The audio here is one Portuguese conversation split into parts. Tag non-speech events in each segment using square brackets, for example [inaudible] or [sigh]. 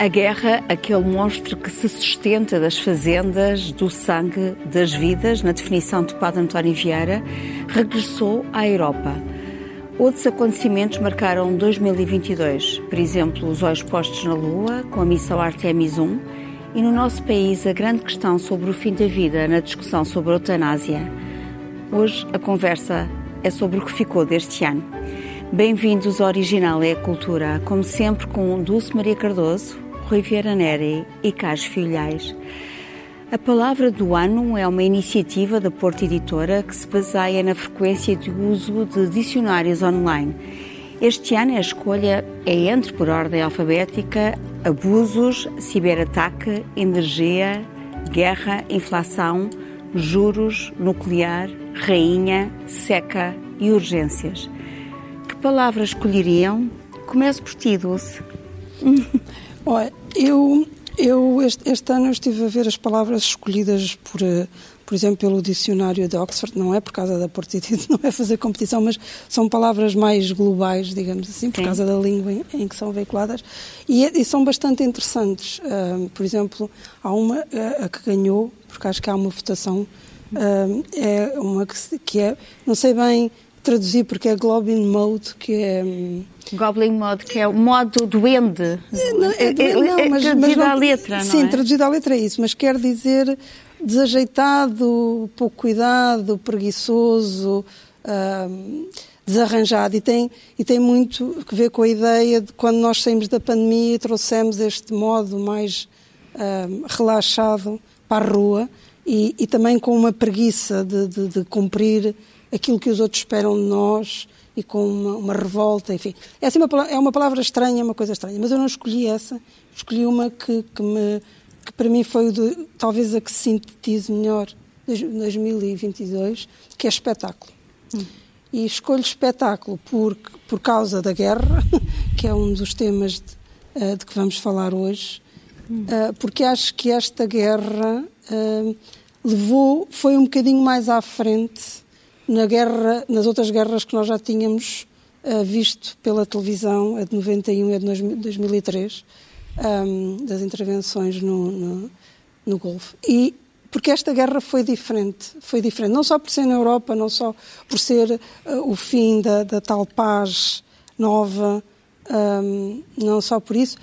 A guerra, aquele monstro que se sustenta das fazendas, do sangue, das vidas, na definição de Padre António Vieira, regressou à Europa. Outros acontecimentos marcaram 2022, por exemplo, os olhos postos na Lua, com a missão Artemis 1, e no nosso país a grande questão sobre o fim da vida na discussão sobre a eutanásia. Hoje a conversa é sobre o que ficou deste ano. Bem-vindos ao Original é a Cultura, como sempre com Dulce Maria Cardoso, Rui Vieira Neri e Carlos Filhais. A Palavra do Ano é uma iniciativa da Porta Editora que se baseia na frequência de uso de dicionários online. Este ano a escolha é entre, por ordem alfabética, abusos, ciberataque, energia, guerra, inflação, juros, nuclear, rainha, seca e urgências. Que palavras escolheriam? Começo por ti, Dulce. [laughs] [laughs] Olha, eu, eu este, este, ano estive a ver as palavras escolhidas por, eh, por exemplo, pelo dicionário de Oxford, não é por causa da portitude, [laughs] não é fazer competição, mas são palavras mais globais, digamos assim, por Sim. causa da língua em, em, que são veiculadas, e, e são bastante interessantes. Por exemplo, há uma, a, a que ganhou, porque acho que há uma votação, é uma que, que é, não sei bem traduzir porque é Globin Mode, que é... Hum, Goblin Mode, que é o modo duende. Não, é, é, não, é, mas, traduzido mas à letra, não Sim, é? traduzido à letra é isso, mas quer dizer desajeitado, pouco cuidado, preguiçoso, hum, desarranjado. E tem, e tem muito a ver com a ideia de quando nós saímos da pandemia e trouxemos este modo mais hum, relaxado para a rua e, e, também com uma preguiça de, de, de cumprir aquilo que os outros esperam de nós e com uma, uma revolta, enfim. É, assim uma, é uma palavra estranha, uma coisa estranha, mas eu não escolhi essa, escolhi uma que, que, me, que para mim foi de, talvez a que sintetize melhor 2022, que é espetáculo. Hum. E escolho espetáculo por, por causa da guerra, [laughs] que é um dos temas de, uh, de que vamos falar hoje, hum. uh, porque acho que esta guerra uh, levou, foi um bocadinho mais à frente na guerra, nas outras guerras que nós já tínhamos uh, visto pela televisão, a de 91 e a de 2003, um, das intervenções no, no, no Golfo. E porque esta guerra foi diferente, foi diferente, não só por ser na Europa, não só por ser uh, o fim da, da, tal paz nova, um, não só por isso,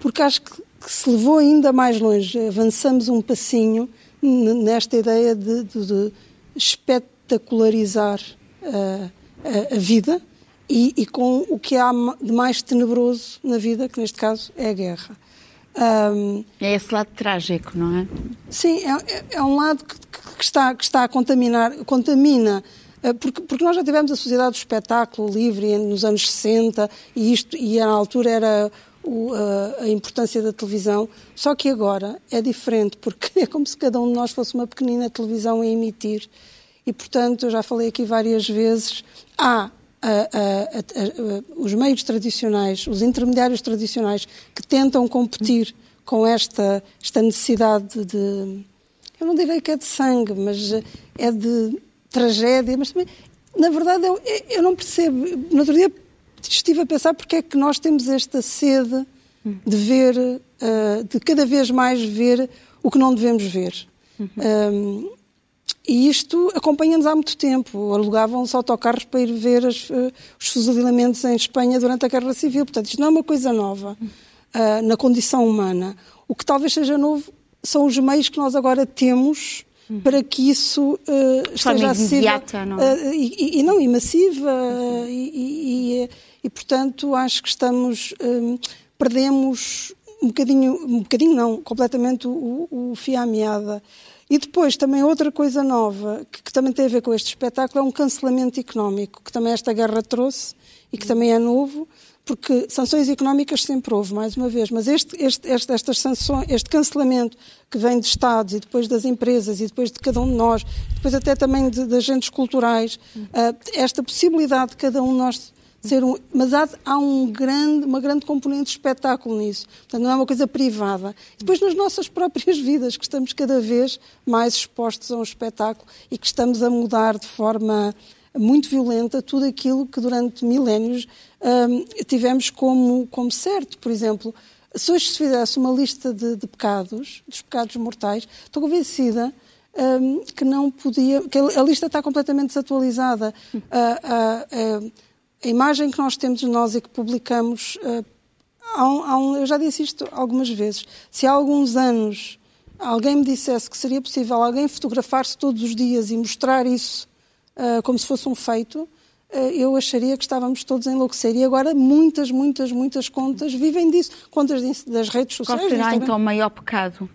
porque acho que, que, se levou ainda mais longe, avançamos um passinho nesta ideia de, de, de espetacularizar uh, a, a, vida e, e, com o que há de mais tenebroso na vida, que neste caso é a guerra. Um, é esse lado trágico, não é? Sim, é, é, é um lado que, que, está, que está a contaminar, contamina eh, porque, porque, nós já tivemos a sociedade do espetáculo livre nos anos 60 e isto e na altura era o, a, a, importância da televisão, só que agora é diferente porque [laughs] é como se cada um de nós fosse uma pequenina televisão a emitir e, portanto, eu já falei aqui várias vezes, há a, a, a, os meios tradicionais, os intermediários tradicionais que tentam competir com esta, esta necessidade de. Eu não direi que é de sangue, mas é de tragédia, mas também. Na verdade, eu, eu não percebo. No outro dia estive a pensar porque é que nós temos esta sede de ver, uh, de cada vez mais ver o que não devemos ver. Uhum. Um, e isto acompanha-nos há muito tempo. Alugavam-se autocarros para ir ver as, uh, os fuzilamentos em Espanha durante a Guerra Civil. Portanto, isto não é uma coisa nova uh, na condição humana. O que talvez seja novo são os meios que nós agora temos para que isso uh, esteja acessível. Não é? e, e, não, e massiva. E, e, e, portanto, acho que estamos... Um, perdemos um bocadinho, um bocadinho não, completamente o, o fio à meada. E depois, também outra coisa nova, que, que, também tem a ver com este espetáculo, é um cancelamento económico, que também esta guerra trouxe e que também é novo, porque sanções económicas sempre houve, mais uma vez, mas este, este, este, estas sanções, este cancelamento que vem de Estados e depois das empresas e depois de cada um de nós, depois até também de, de agentes culturais, uh, esta possibilidade de cada um de nós ser um, mas há, há um grande, uma grande componente de espetáculo nisso. Portanto, não é uma coisa privada. E depois nas nossas próprias vidas, que estamos cada vez mais expostos a um espetáculo e que estamos a mudar de forma muito violenta tudo aquilo que durante milénios hum, tivemos como, como certo. Por exemplo, se hoje se fizesse uma lista de, de pecados, dos pecados mortais, estou convencida um, que não podia, que a lista está completamente desatualizada. A, a, a, a imagem que nós temos de nós e que publicamos, uh, há um, há um, eu já disse isto algumas vezes, se há alguns anos alguém me dissesse que seria possível alguém fotografar-se todos os dias e mostrar isso uh, como se fosse um feito, uh, eu acharia que estávamos todos a enlouquecer. E agora muitas, muitas, muitas contas vivem disso. Contas das redes sociais. Qual será então o maior pecado?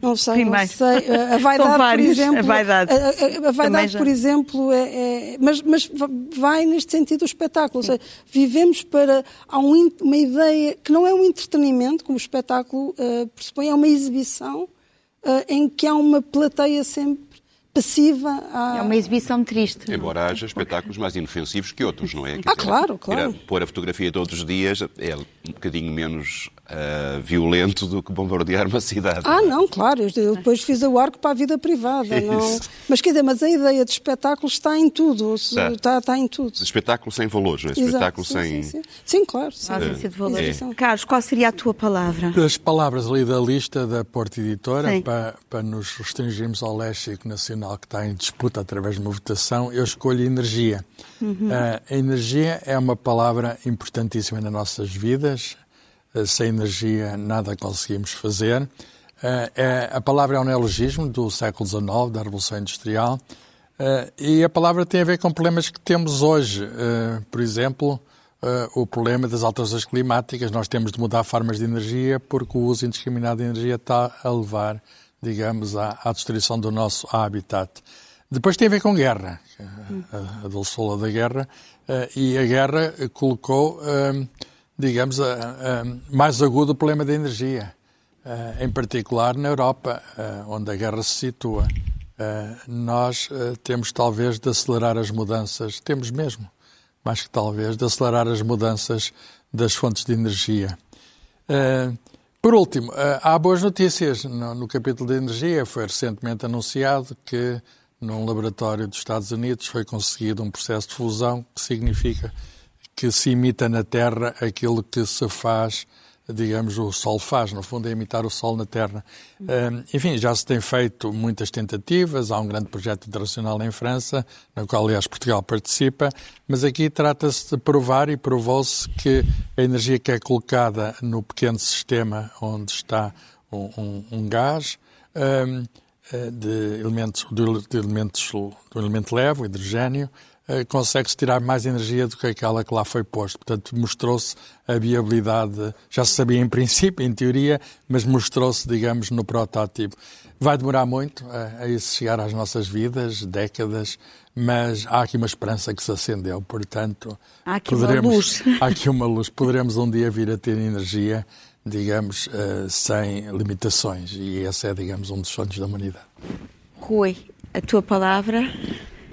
Não sei, Primeiro. não sei. A vaidade, vários, por exemplo. A vaidade, a, a, a vaidade por exemplo, é, é, mas, mas vai neste sentido o espetáculo. Ou seja, vivemos para. Há um, uma ideia que não é um entretenimento, como o espetáculo uh, pressupõe, é uma exibição uh, em que há uma plateia sempre passiva. É uma exibição triste. Embora haja espetáculos mais inofensivos que outros, não é? Quer ah, dizer, claro, claro. Pôr a fotografia todos os dias é um bocadinho menos uh, violento do que bombardear uma cidade. Ah, não, claro. Eu depois fiz o arco para a vida privada. [laughs] Não... Mas quer dizer, mas a ideia de espetáculo está em tudo. Está, está, está em tudo. Espetáculo sem valores, não é? Espetáculo sim, sem. Sim, sim. sim claro. Sim. Ausência de valores. É. Carlos, qual seria a tua palavra? As palavras ali da lista da Porta Editora, para, para nos restringirmos ao léxico nacional que está em disputa através de uma votação, eu escolho energia. Uhum. Uh, a energia é uma palavra importantíssima nas nossas vidas sem energia nada conseguimos fazer. Eh, é, a palavra é um neologismo do século XIX, da Revolução Industrial, eh, e a palavra tem a ver com problemas que temos hoje. Por exemplo, o problema das alterações climáticas. Nós temos de mudar formas de energia porque o uso indiscriminado de energia está a levar, digamos, à, à destruição do nosso habitat. Depois tem a ver com guerra, a, a dulçola da guerra, e a guerra colocou digamos, a, a, mais agudo o problema da energia, em particular na Europa, onde a guerra se situa. nós temos talvez de acelerar as mudanças, temos mesmo, mais que talvez, de acelerar as mudanças das fontes de energia. Por último, há boas notícias no, capítulo de energia. Foi recentemente anunciado que num laboratório dos Estados Unidos foi conseguido um processo de fusão que significa que se imita na Terra aquilo que se faz, digamos, o Sol faz, no fundo é imitar o Sol na Terra. enfim, já se tem feito muitas tentativas, há um grande projeto internacional em França, no qual, aliás, Portugal participa, mas aqui trata-se de provar e provou-se que a energia que é colocada no pequeno sistema onde está um, um, um gás, um, eh, de elementos, de elementos, do elemento leve, o hidrogênio, consegue-se tirar mais energia do que aquela que lá foi posto. Portanto, mostrou-se a viabilidade, já se sabia em princípio, em teoria, mas mostrou-se, digamos, no protótipo. Vai demorar muito a, a isso chegar às nossas vidas, décadas, mas há aqui uma esperança que se acendeu, portanto... Há aqui poderemos, uma luz. [laughs] Há aqui uma luz. Poderemos um dia vir a ter energia, digamos, uh, sem limitações. E esse é, digamos, um dos sonhos da humanidade. Rui, a tua palavra...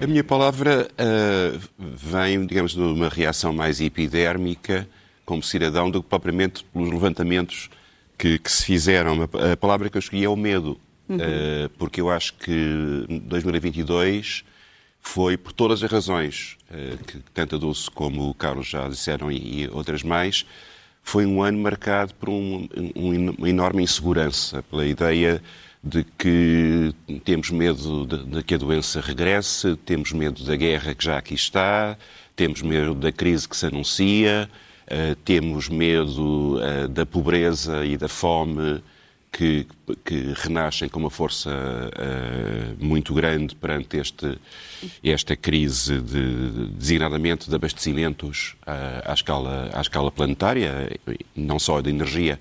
A minha palavra uh, vem, digamos, de uma reação mais epidérmica como cidadão do que propriamente pelos levantamentos que, que se fizeram. A palavra que eu escolhi é o medo, uhum. uh, porque eu acho que 2022 foi, por todas as razões, uh, que tanto a Dulce como o Carlos já disseram e, e outras mais, foi um ano marcado por um, um, uma enorme insegurança, pela ideia de que temos medo de, de, que a doença regresse, temos medo da guerra que já aqui está, temos medo da crise que se anuncia, uh, temos medo uh, da pobreza e da fome que, que renascem com uma força uh, muito grande perante este, esta crise, de, designadamente de abastecimentos à, escala, à escala planetária, não só de energia,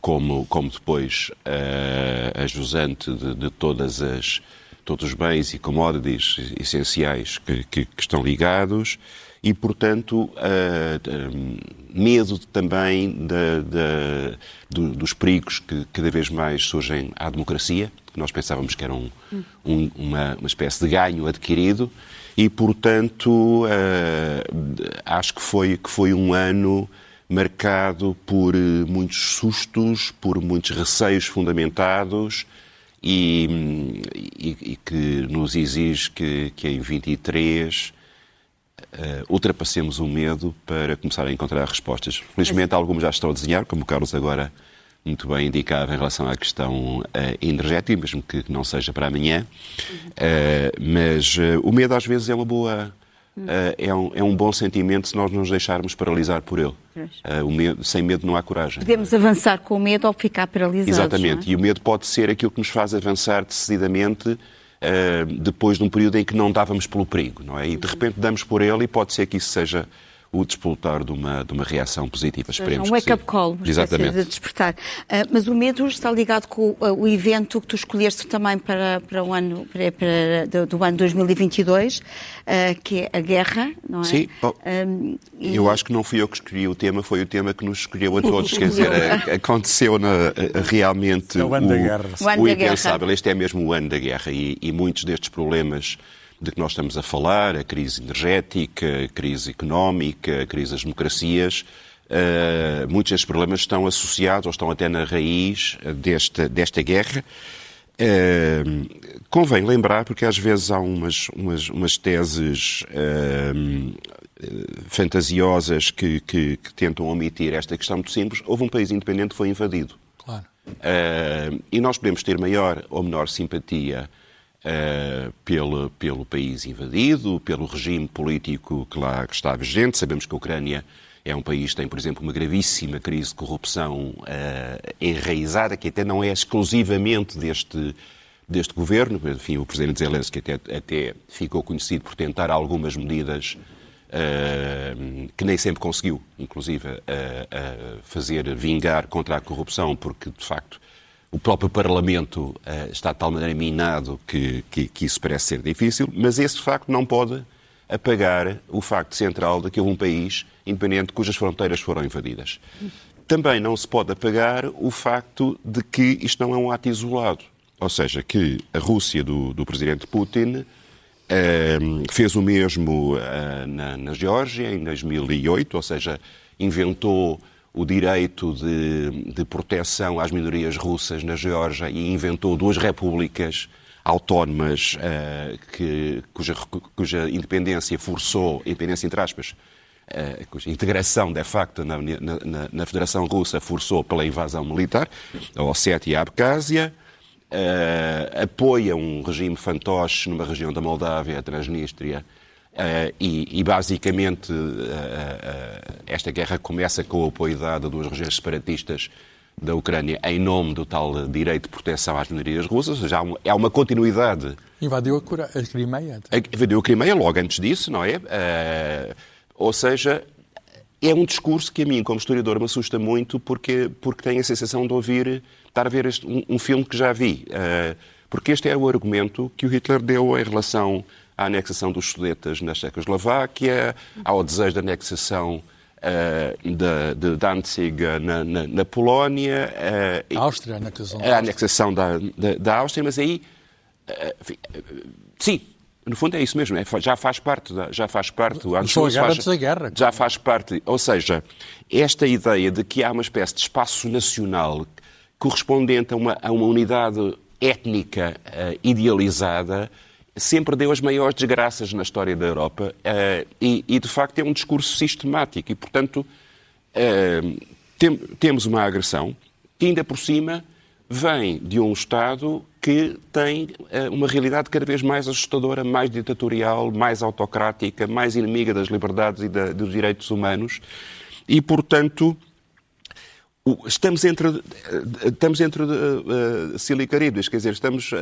como, como depois uh, a jusante de, de, todas as, todos os bens e commodities essenciais que, que, que estão ligados e, portanto, uh, medo também de, de, do, dos perigos que cada vez mais surgem à democracia, que nós pensávamos que era um, um, uma, uma espécie de ganho adquirido, e, portanto, acho que foi, que foi um ano marcado por eh, muitos sustos, por muitos receios fundamentados e, e, e que nos exige que, que em 23 ultrapassemos o medo para começar a encontrar respostas. Felizmente, algumas já estão a desenhar, como o Carlos agora muito bem indicava em relação à questão uh, energética, mesmo que não seja para amanhã. Uh, mas uh, o medo às vezes é uma boa. É, um, é um bom sentimento se nós nos deixarmos paralisar por ele. Medo, sem medo não há coragem. Podemos avançar com o medo ou ficar paralisados. Exatamente. É? E o medo pode ser aquilo que nos faz avançar decididamente depois de um período em que não dávamos pelo perigo, não é? E de repente damos por ele e pode ser que isso seja o despoltar de uma, de uma reação positiva. Esperemos um wake-up call, Exatamente. de despertar. Uh, mas o medo está ligado com uh, o evento que tu escolheste também para, para o ano, para, para, do, do, ano 2022, uh, que é a guerra, não é? Sim. Oh, e... Eu acho que não fui eu que escolhi o tema, foi o tema que nos escolheu a todos. Quer dizer, [laughs] aconteceu na, realmente é o, ano o, da guerra. o, ano o impensável. Este é mesmo o ano da guerra e, e muitos destes problemas de que nós estamos a falar, a crise energética, a crise económica, a crise das democracias, uh, muitos destes problemas estão associados ou estão até na raiz desta, desta guerra. Uh, convém lembrar, porque às vezes há umas, umas, umas teses uh, fantasiosas que, que, que, tentam omitir esta questão muito simples. Houve um país independente que foi invadido. Claro. Uh, e nós podemos ter maior ou menor simpatia uh, pelo, pelo país invadido, pelo regime político que lá está vigente. Sabemos que a Ucrânia é um país que tem, por exemplo, uma gravíssima crise de corrupção uh, enraizada, que até não é exclusivamente deste, deste governo. Enfim, o presidente Zelensky até, até ficou conhecido por tentar algumas medidas uh, que nem sempre conseguiu, inclusive, fazer vingar contra a corrupção, porque, de facto, o próprio Parlamento uh, está de tal maneira minado que, que, que, isso parece ser difícil, mas esse facto não pode apagar o facto central de que houve um país independente cujas fronteiras foram invadidas. Também não se pode apagar o facto de que isto não é um ato isolado. Ou seja, que a Rússia do, do presidente Putin uh, fez o mesmo uh, na, na Geórgia em 2008, ou seja, inventou o direito de, de proteção às minorias russas na Geórgia e inventou duas repúblicas autónomas uh, que, cuja, cuja independência forçou, independência entre aspas, uh, cuja integração de facto na, na, na, Federação Russa forçou pela invasão militar, a Ossétia e a Abcásia, uh, apoia um regime fantoche numa região da Moldávia, a Transnistria, Uh, e, e, basicamente uh, uh, esta guerra começa com o apoio dado a duas regiões separatistas da Ucrânia em nome do tal direito de proteção às minorias russas, já é uma continuidade. Invadiu a, Crimeia. Invadiu a Crimeia logo antes disso, não é? ou seja, é um discurso que a mim, como historiador, me assusta muito porque, porque tenho a sensação de ouvir, estar a ver este, um, um, filme que já vi. porque este é o argumento que o Hitler deu em relação à anexação dos Sudetas na Checoslováquia, ao desejo de anexação uh, de, de, Danzig na, na, na Polónia. Uh, Áustria, a anexação, a anexação da, da, da, Áustria, mas aí, uh, sim, no fundo é isso mesmo, é, já faz parte, já faz parte. O antes faz, da guerra. Já faz parte, ou seja, esta ideia de que há uma espécie de espaço nacional correspondente a uma, a uma unidade étnica uh, idealizada sempre deu as maiores desgraças na história da Europa uh, e, e, de facto, é um discurso sistemático. E, portanto, uh, tem, temos uma agressão que, ainda por cima, vem de um Estado que tem uh, uma realidade cada vez mais assustadora, mais ditatorial, mais autocrática, mais inimiga das liberdades e da, dos direitos humanos. E, portanto, Estamos entre, eh, estamos entre uh, uh, quer dizer, estamos uh,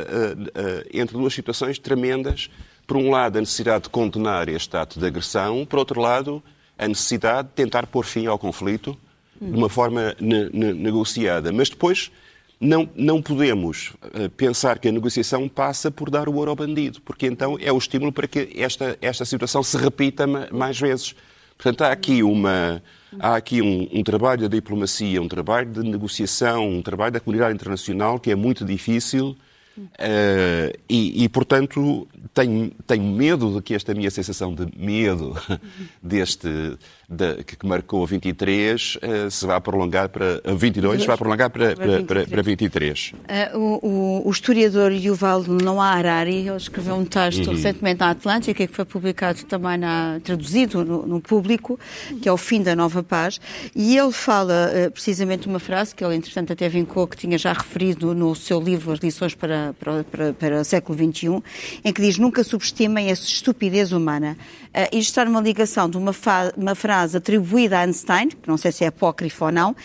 entre duas situações tremendas. Por um lado, a necessidade de condenar este ato de agressão, por outro lado, a necessidade de tentar pôr fim ao conflito de uma forma ne ne negociada. Mas depois não, não podemos pensar que a negociação passa por dar o ouro ao bandido, porque então é o estímulo para que esta, esta situação se repita mais vezes. Portanto, há aqui uma Há aqui um, um, trabalho da diplomacia, um trabalho de negociação, um trabalho da comunidade internacional que é muito difícil uh, e, e, portanto, tenho, tenho medo de que esta minha sensação de medo [laughs] deste, de, que, que marcou 23 uh, se vai prolongar para 22, se vai prolongar para, para, para, para 23. Uh, o, o, historiador Yuval Noah Harari ele escreveu um texto uhum. recentemente na Atlântica que foi publicado também na, traduzido no, no, público, que é o fim da nova paz, e ele fala uh, precisamente uma frase que ele entretanto até vincou que tinha já referido no seu livro As lições para, para, para, o século XXI, em que diz nunca subestimem essa estupidez humana. Uh, isto está numa ligação de uma, uma, frase atribuída a Einstein, que não sei se é apócrifo ou não, uh,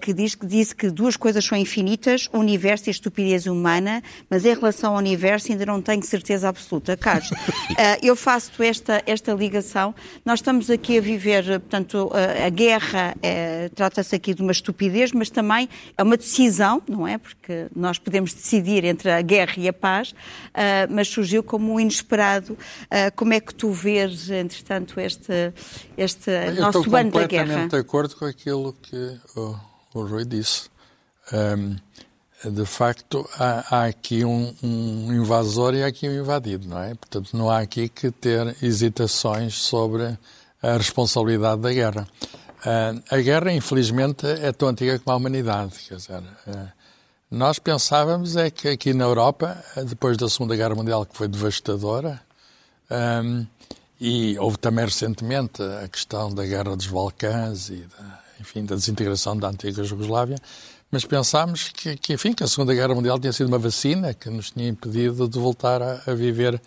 que diz que disse que duas coisas são infinitas, o universo e a estupidez humana, mas em relação ao universo ainda não tenho certeza absoluta. Carlos, uh, [laughs] eu faço esta, esta ligação. Nós estamos aqui a viver, portanto, a, guerra trata-se aqui de uma estupidez, mas também é uma decisão, não é? Porque nós podemos decidir entre a guerra e a paz, mas surgiu como um inesperado. como é que tu vês entretanto, este, este nosso bando da guerra. Eu estou completamente de acordo com aquilo que o, o Rui disse. Um, de facto, há, há aqui um, um, invasor e há aqui um invadido, não é? Portanto, não há aqui que ter hesitações sobre a responsabilidade da guerra. Uh, a guerra, infelizmente, é tão antiga como a humanidade. Quer dizer, uh, nós pensávamos é que aqui na Europa, depois da Segunda Guerra Mundial, que foi devastadora, um, e houve também recentemente a questão da guerra dos Balcãs e da, enfim, da desintegração da antiga Jugoslávia, mas pensámos que, que, enfim, que a Segunda Guerra Mundial tinha sido uma vacina que nos tinha impedido de voltar a, a viver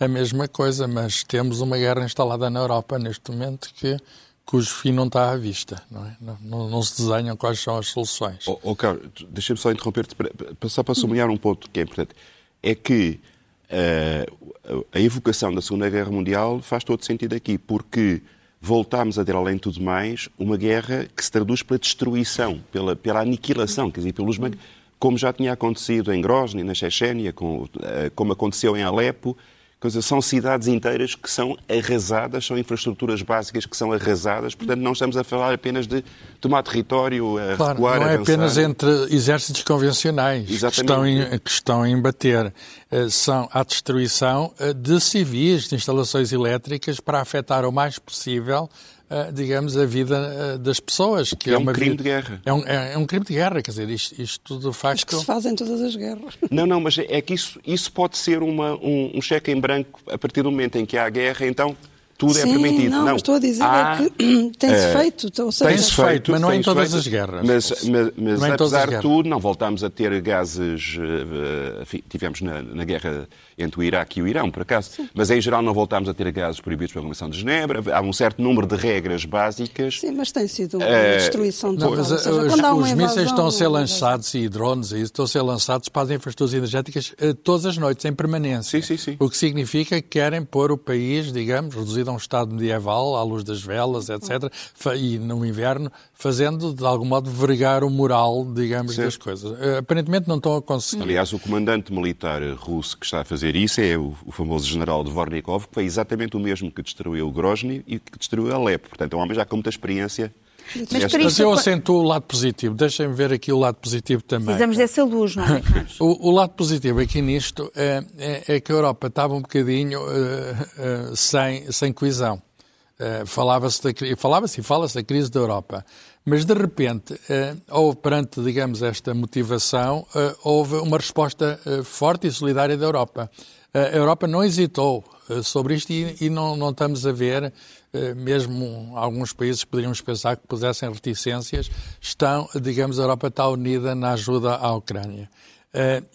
a mesma coisa, mas temos uma guerra instalada na Europa neste momento que cujo fim não está à vista, não, é? não, não, não se desenham quais são as soluções. Oh, oh Carlos, deixa-me só interromper-te, só para sublinhar um ponto que é importante. É que a evocação da Segunda Guerra Mundial faz todo sentido aqui, porque voltámos a ter, além de tudo mais, uma guerra que se traduz pela destruição, pela, pela aniquilação, quer dizer, pelos, como já tinha acontecido em Grozny, na Chechênia, uh, como aconteceu em Alepo, Coisa, são cidades inteiras que são arrasadas, são infraestruturas básicas que são arrasadas, portanto não estamos a falar apenas de tomar território, a claro, recuar, não é apenas entre exércitos convencionais que estão, em, que estão a embater. Eh, são a destruição eh, de civis, de instalações elétricas para afetar o mais possível digamos, a vida das pessoas. Que é, é um crime vida... de guerra. É um, é, é um, crime de guerra, quer dizer, isto, isto de facto... Acho que se fazem todas as guerras. [laughs] Não, não, mas é que isso, isso pode ser uma, um, um cheque em branco a partir do momento em que há guerra, então tudo é Sim, é permitido. Não, não. estou a dizer há, é que [clears throat] tem-se uh, feito. Tem-se feito, mas não é em todas feito, as guerras. Mas, mas, mas é apesar de tudo, não voltámos a ter gases. Uh, tivemos na, na, guerra entre o Iraque e o Irão, por acaso. Sim. Mas em geral não voltámos a ter gases proibidos pela Convenção de Genebra. Há um certo número de regras básicas. Sim, mas tem sido uma uh, destruição total. Não, seja, os, os mísseis estão a ser lançados e drones e estão a ser lançados para as infraestruturas energéticas todas as noites, em permanência. Sim, sim, sim. O que significa que querem pôr o país, digamos, reduzido a um estado medieval à luz das velas, etc., e no inverno, fazendo, de algum modo, vergar o moral, digamos, certo. das coisas. Eh, aparentemente não estão a conseguir. Aliás, o comandante militar russo que está a fazer isso é o, o famoso general Dvornikov, que foi exatamente o mesmo que destruiu Grozny e que destruiu Alepo. Portanto, é um homem já com muita experiência mas, Mas eu acentuo o lado positivo. Deixem-me ver aqui o lado positivo também. Precisamos dessa luz, não é, o, o, lado positivo aqui nisto é, é, é, que a Europa estava um bocadinho uh, uh, sem, sem coesão. Uh, falava-se falava-se e fala-se da crise da Europa, mas de repente, houve perante, digamos, esta motivação, uh, houve uma resposta forte e solidária da Europa. a Europa não hesitou sobre isto e, e não, não, estamos a ver, mesmo alguns países poderíamos pensar que pusessem reticências, estão, digamos, a Europa está unida na ajuda à Ucrânia.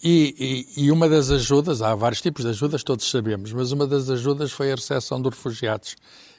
E, e, e, uma das ajudas, há vários tipos de ajudas, todos sabemos, mas uma das ajudas foi a recepção dos refugiados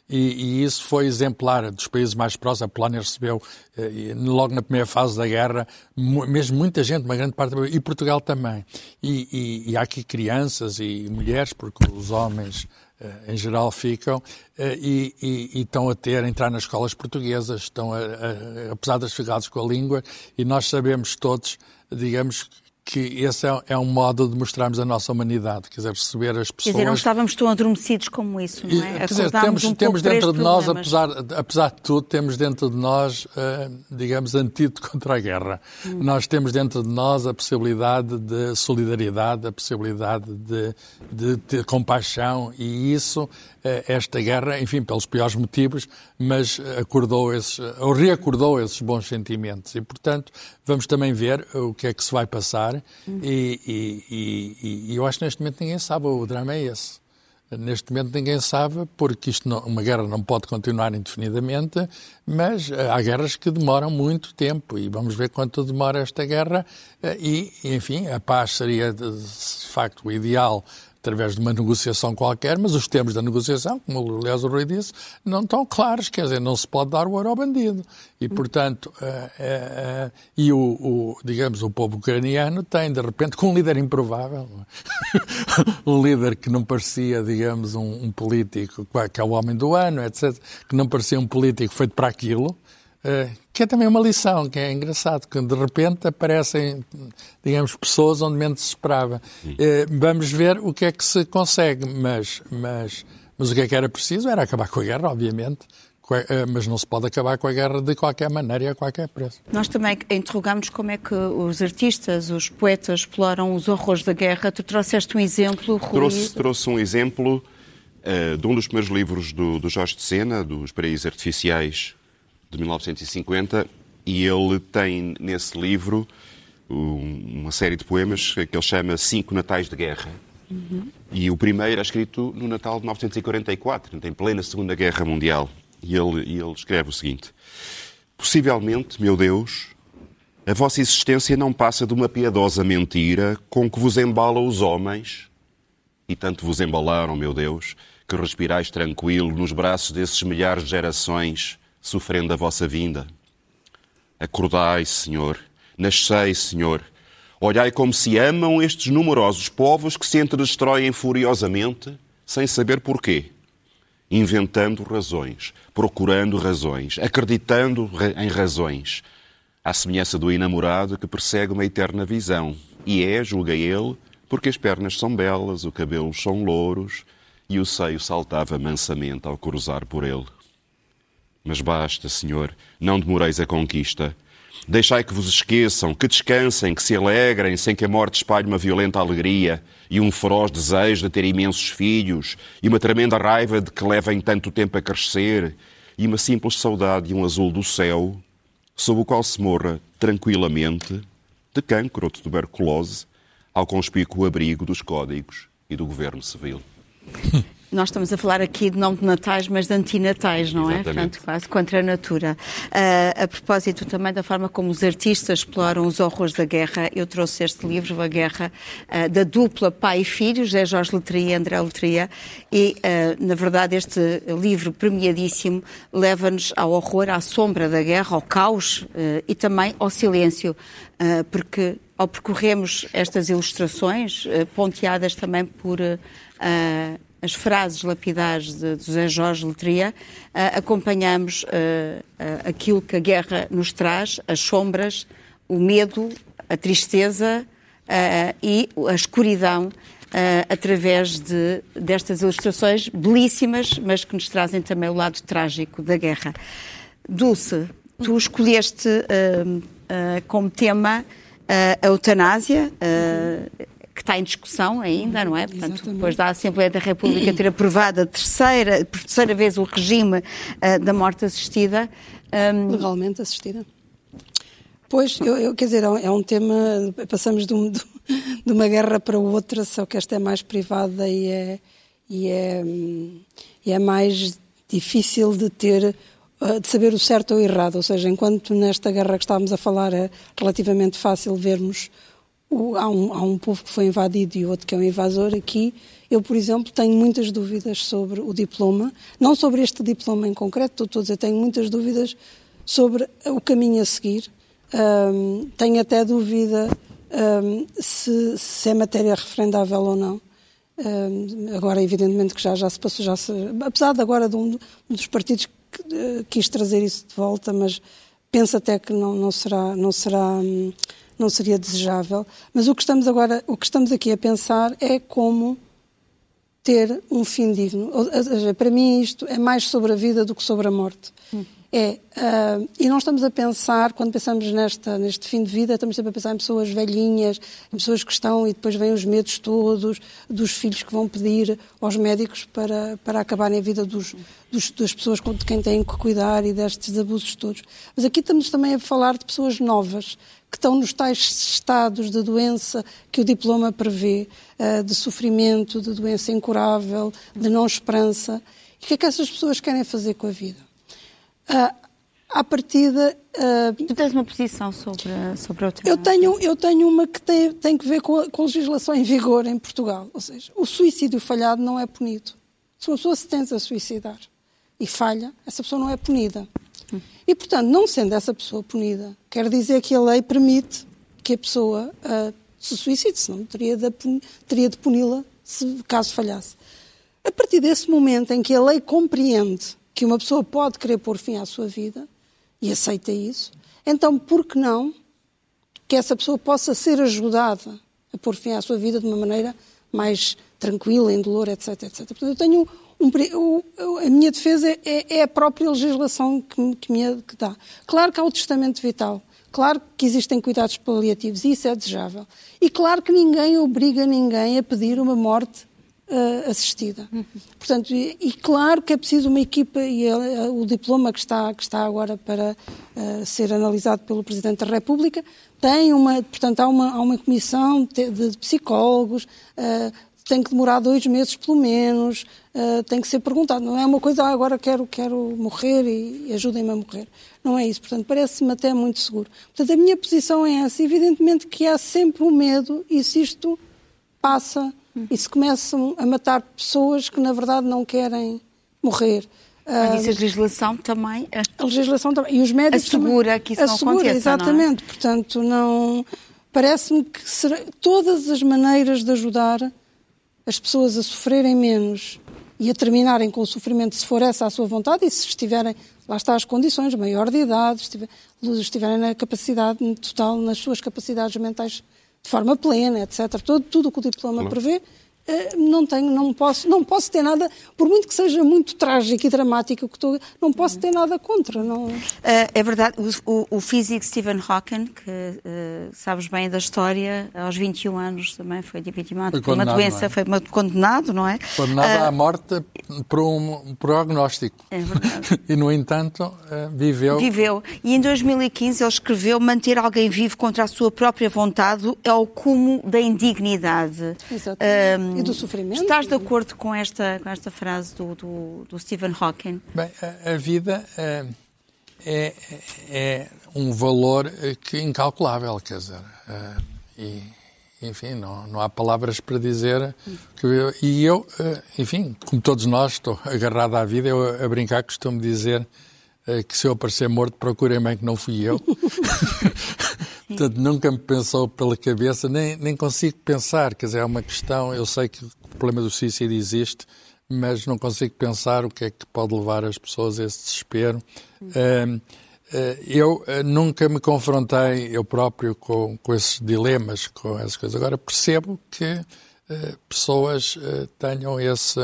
e, e, isso foi exemplar dos países mais próximos. A Polónia recebeu, eh, logo na primeira fase da guerra, mesmo muita gente, uma grande parte, e Portugal também. E, e, e há aqui crianças e mulheres, porque os homens eh, em geral ficam e, e, e, estão a ter, a entrar nas escolas portuguesas, estão a, a, apesar das dificuldades com a língua, e nós sabemos todos, digamos, que esse é, é, um modo de mostrarmos a nossa humanidade, quer dizer, perceber as pessoas... Quer dizer, não estávamos tão adormecidos como isso, não é? Quer dizer, temos, um temos dentro de nós, apesar, apesar de tudo, temos dentro de nós, uh, digamos, antídoto [laughs] contra a guerra. Hum. Nós temos dentro de nós a possibilidade de solidariedade, a possibilidade de, de ter compaixão e isso eh, esta guerra, enfim, pelos piores motivos, mas acordou esses, ou reacordou esses bons sentimentos. E, portanto, vamos também ver o que é que se vai passar. Uhum. E, e, e, e, eu acho que neste momento ninguém sabe, o drama é esse. Neste momento ninguém sabe, porque isto não, uma guerra não pode continuar indefinidamente, mas eh, há guerras que demoram muito tempo e vamos ver quanto demora esta guerra. Eh, e, enfim, a paz seria de facto o ideal através de uma negociação qualquer, mas os termos da negociação, como aliás o Rui disse, não estão claros, quer dizer, não se pode dar o ouro ao bandido. E, portanto, uh, uh, uh, e o, o, digamos, o povo ucraniano tem, de repente, com um líder improvável, [laughs] um líder que não parecia, digamos, um, um político, que é o homem do ano, etc., que não parecia um político feito para aquilo, que é também uma lição, que é engraçado, que de repente aparecem, digamos, pessoas onde menos se esperava. Uh, vamos ver o que é que se consegue, mas, mas, mas o que é que era preciso era acabar com a guerra, obviamente, eh, mas não se pode acabar com a guerra de qualquer maneira e a qualquer preço. Nós também interrogamos como é que os artistas, os poetas exploram os horrores da guerra. Tu trouxeste um exemplo, Rui. Trouxe, trouxe um exemplo uh, de um dos primeiros livros do, do Jorge de Sena, dos Paraísos Artificiais de 1950, e ele tem nesse livro uma série de poemas que ele chama Cinco Natais de Guerra. Uhum. E o primeiro é escrito no Natal de 1944, em plena Segunda Guerra Mundial. E ele, ele escreve o seguinte: Possivelmente, meu Deus, a vossa existência não passa de uma piedosa mentira com que vos embala os homens, e tanto vos embalaram, meu Deus, que respirais tranquilo nos braços desses milhares de gerações sofrendo a vossa vinda. Acordai, Senhor, nascei, Senhor. Olhai como se amam estes numerosos povos que se entredestroem furiosamente, sem saber porquê. Inventando razões, procurando razões, acreditando em razões, à semelhança do enamorado que persegue uma eterna visão. E é, julga ele, porque as pernas são belas, o cabelo são louros e o seio saltava mansamente ao cruzar por ele. Mas basta, Senhor, não demoreis a conquista. Deixai que vos esqueçam, que descansem, que se alegrem, sem que a morte espalhe uma violenta alegria e um feroz desejo de ter imensos filhos e uma tremenda raiva de que levem tanto tempo a crescer e uma simples saudade e um azul do céu, sob o qual se morra tranquilamente de cancro ou de tuberculose, ao conspícuo abrigo dos códigos e do governo civil. [laughs] Nós estamos a falar aqui de não de natais, mas de antinatais, não é? Portanto, quase contra a natura. Uh, a propósito também da forma como os artistas exploram os horrores da guerra, eu trouxe este livro, A Guerra, uh, da dupla pai e filho, José Jorge Letria e André Letria, e, uh, na verdade, este livro premiadíssimo leva-nos ao horror, à sombra da guerra, ao caos e também ao silêncio, porque ao percorrermos estas ilustrações, ponteadas também por as frases lapidares de, José Jorge Letria, uh, acompanhamos uh, uh, aquilo que a guerra nos traz, as sombras, o medo, a tristeza e a escuridão através de, destas ilustrações belíssimas, mas que nos trazem também o lado trágico da guerra. Dulce, tu escolheste como tema a eutanásia, que está em discussão ainda, não é? Portanto, Exatamente. depois da Assembleia da República ter aprovado a terceira, por terceira vez o regime uh, da morte assistida. Um... Legalmente assistida. Pois, eu, eu, quer dizer, é um é tema, passamos de, um, de, uma guerra para outra, só que esta é mais privada e é, e é, e é mais difícil de ter, eh, de saber o certo ou o errado, ou seja, enquanto nesta guerra que estávamos a falar é relativamente fácil vermos há, um, há um povo que foi invadido e outro que é um invasor aqui. Eu, por exemplo, tenho muitas dúvidas sobre o diploma, não sobre este diploma em concreto, estou a dizer, tenho muitas dúvidas sobre o caminho a seguir. Um, tenho até dúvida um, se, se, é matéria referendável ou não. Um, agora, evidentemente, que já, já se passou, já se, apesar de agora de um, um dos partidos que uh, quis trazer isso de volta, mas penso até que não, não será, não será hum, não seria desejável, mas o que estamos agora, o que estamos aqui a pensar é como ter um fim digno. Para mim isto é mais sobre a vida do que sobre a morte. Hum. É, uh, e não estamos a pensar, quando pensamos nesta, neste fim de vida, estamos sempre a pensar em pessoas velhinhas, em pessoas que estão e depois vêm os medos todos dos filhos que vão pedir aos médicos para, para acabarem a vida dos, dos, das pessoas de quem têm que cuidar e destes abusos todos. Mas aqui estamos também a falar de pessoas novas, que estão nos tais estados de doença que o diploma prevê, uh, de sofrimento, de doença incurável, de não esperança. E o que é que essas pessoas querem fazer com a vida? Uh, à partida. Uh, tu tens uma posição sobre, sobre outra? Eu tenho, eu tenho uma que tem, tem que ver com a, com a legislação em vigor em Portugal. Ou seja, o suicídio falhado não é punido. Se uma pessoa se tenta suicidar e falha, essa pessoa não é punida. E, portanto, não sendo essa pessoa punida, quer dizer que a lei permite que a pessoa uh, se suicide, senão teria de, teria de puni-la caso falhasse. A partir desse momento em que a lei compreende que uma pessoa pode querer pôr fim à sua vida e aceita isso, então por que não que essa pessoa possa ser ajudada a pôr fim à sua vida de uma maneira mais tranquila, indolor, etc, etc. Portanto, eu tenho um, a minha defesa é, é, a própria legislação que, que me que dá. Claro que há o testamento vital, claro que existem cuidados paliativos, e isso é desejável. E claro que ninguém obriga ninguém a pedir uma morte uh, assistida. Portanto, e, e, claro que é preciso uma equipa e uh, o diploma que está, que está agora para uh, ser analisado pelo Presidente da República tem uma, portanto, há uma, há uma comissão de, de psicólogos, tem que demorar dois meses pelo menos, tem que ser perguntado. Não é uma coisa, ah, agora quero, quero morrer e, ajudem-me a morrer. Não é isso. Portanto, parece-me até muito seguro. Portanto, a minha posição é essa. Evidentemente que há sempre o um medo e se isto passa e se começam a matar pessoas que na verdade não querem morrer. Isso a legislação também. A legislação também. E os médicos assegura também, que isso assegura, não aconteça, exatamente. Não é? Portanto, não. Parece-me que todas as maneiras de ajudar as pessoas a sofrerem menos e a terminarem com o sofrimento, se for essa a sua vontade, e se estiverem, lá está as condições, maior de idade, estiverem na capacidade total, nas suas capacidades mentais de forma plena, etc. Todo, tudo o que o diploma prevê, não tenho, não posso, não posso ter nada, por muito que seja muito trágico e dramático, que estou, não posso ter nada contra. Não... Eh, é verdade, o, o, o físico Stephen Hawking, que uh, sabes bem da história, aos 21 anos também foi vítima por uma doença, é? foi condenado, não é? Condenado uh, à morte por um prognóstico. É verdade. [laughs] e, no entanto, uh, viveu. Viveu. E em 2015 ele escreveu: manter alguém vivo contra a sua própria vontade é o cúmulo da indignidade. Exatamente e do sofrimento. Estás de acordo com esta, com esta frase do, do, do Stephen Hawking? Bem, a, a vida é, é, é, um valor que é incalculável, quer dizer, é, e, enfim, não, não há palavras para dizer. Que eu, e eu, enfim, como todos nós, estou [laughs] agarrado à vida, eu a brincar costumo dizer que se eu aparecer morto, procurem bem que não fui eu. [laughs] Portanto, nunca me pensou pela cabeça, nem, nem consigo pensar. Quer dizer, é uma questão. Eu sei que o problema do suicídio existe, mas não consigo pensar o que é que pode levar as pessoas a esse desespero. Uh, uh, eu uh, nunca me confrontei, eu próprio, com, com esses dilemas, com essas coisas. Agora, percebo que pessoas tenham esse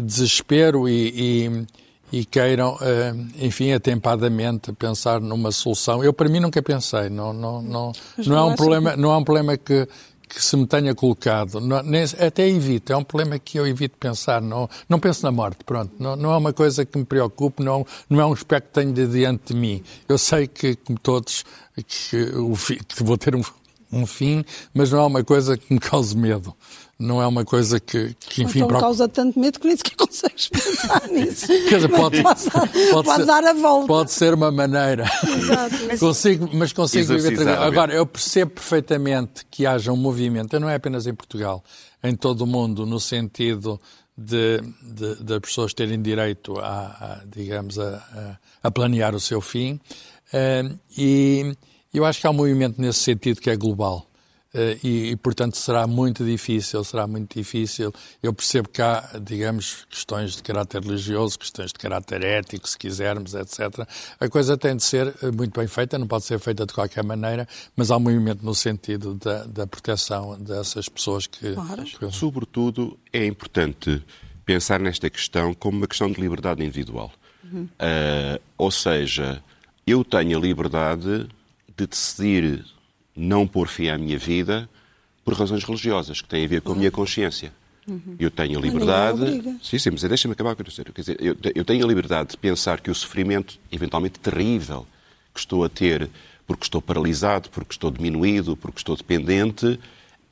desespero e, e e queiram, eh, enfim, atempadamente pensar numa solução. Eu, para mim, nunca pensei. Não, não, não, não, é um problema, não é um problema que, que se me tenha colocado. Não, nem, até evito. É um problema que eu evito pensar. Não, não penso na morte, pronto. Não, não é uma coisa que me preocupe, não, não é um aspecto que tenho de diante de mim. Eu sei que, como todos, que, que vou ter um, um fim, mas não é uma coisa que me [laughs] cause medo não é uma coisa que, que enfim... Então causa tanto medo que nem sequer [laughs] consegues pensar nisso. Quer dizer, pode, pode, pode, ser, dar a volta. Pode ser uma maneira. Exato. [laughs] consigo, mas consigo viver Agora, eu percebo perfeitamente que haja um movimento, não é apenas em Portugal, em todo o mundo, no sentido de, de, de pessoas terem direito a, a digamos, a, a, planear o seu fim. Uh, e eu acho que há um movimento nesse sentido que é global. Uh, e, e, portanto, será muito difícil, será muito difícil. Eu percebo que há, digamos, questões de caráter religioso, questões de caráter ético, se quisermos, etc. A coisa tem de ser eh, muito bem feita, não pode ser feita de qualquer maneira, mas há um movimento no sentido da, da proteção dessas pessoas que... Claro. Sobretudo, é importante pensar nesta questão como uma questão de liberdade individual. Uhum. Uh, ou seja, eu tenho a liberdade de decidir não pôr fim à minha vida por razões religiosas, que têm a ver com a minha consciência. Uhum. Eu tenho a liberdade. Sim, sim, mas deixa-me acabar com isso. Quer dizer, eu, eu tenho a liberdade de pensar que o sofrimento, eventualmente terrível, que estou a ter porque estou paralisado, porque estou diminuído, porque estou dependente,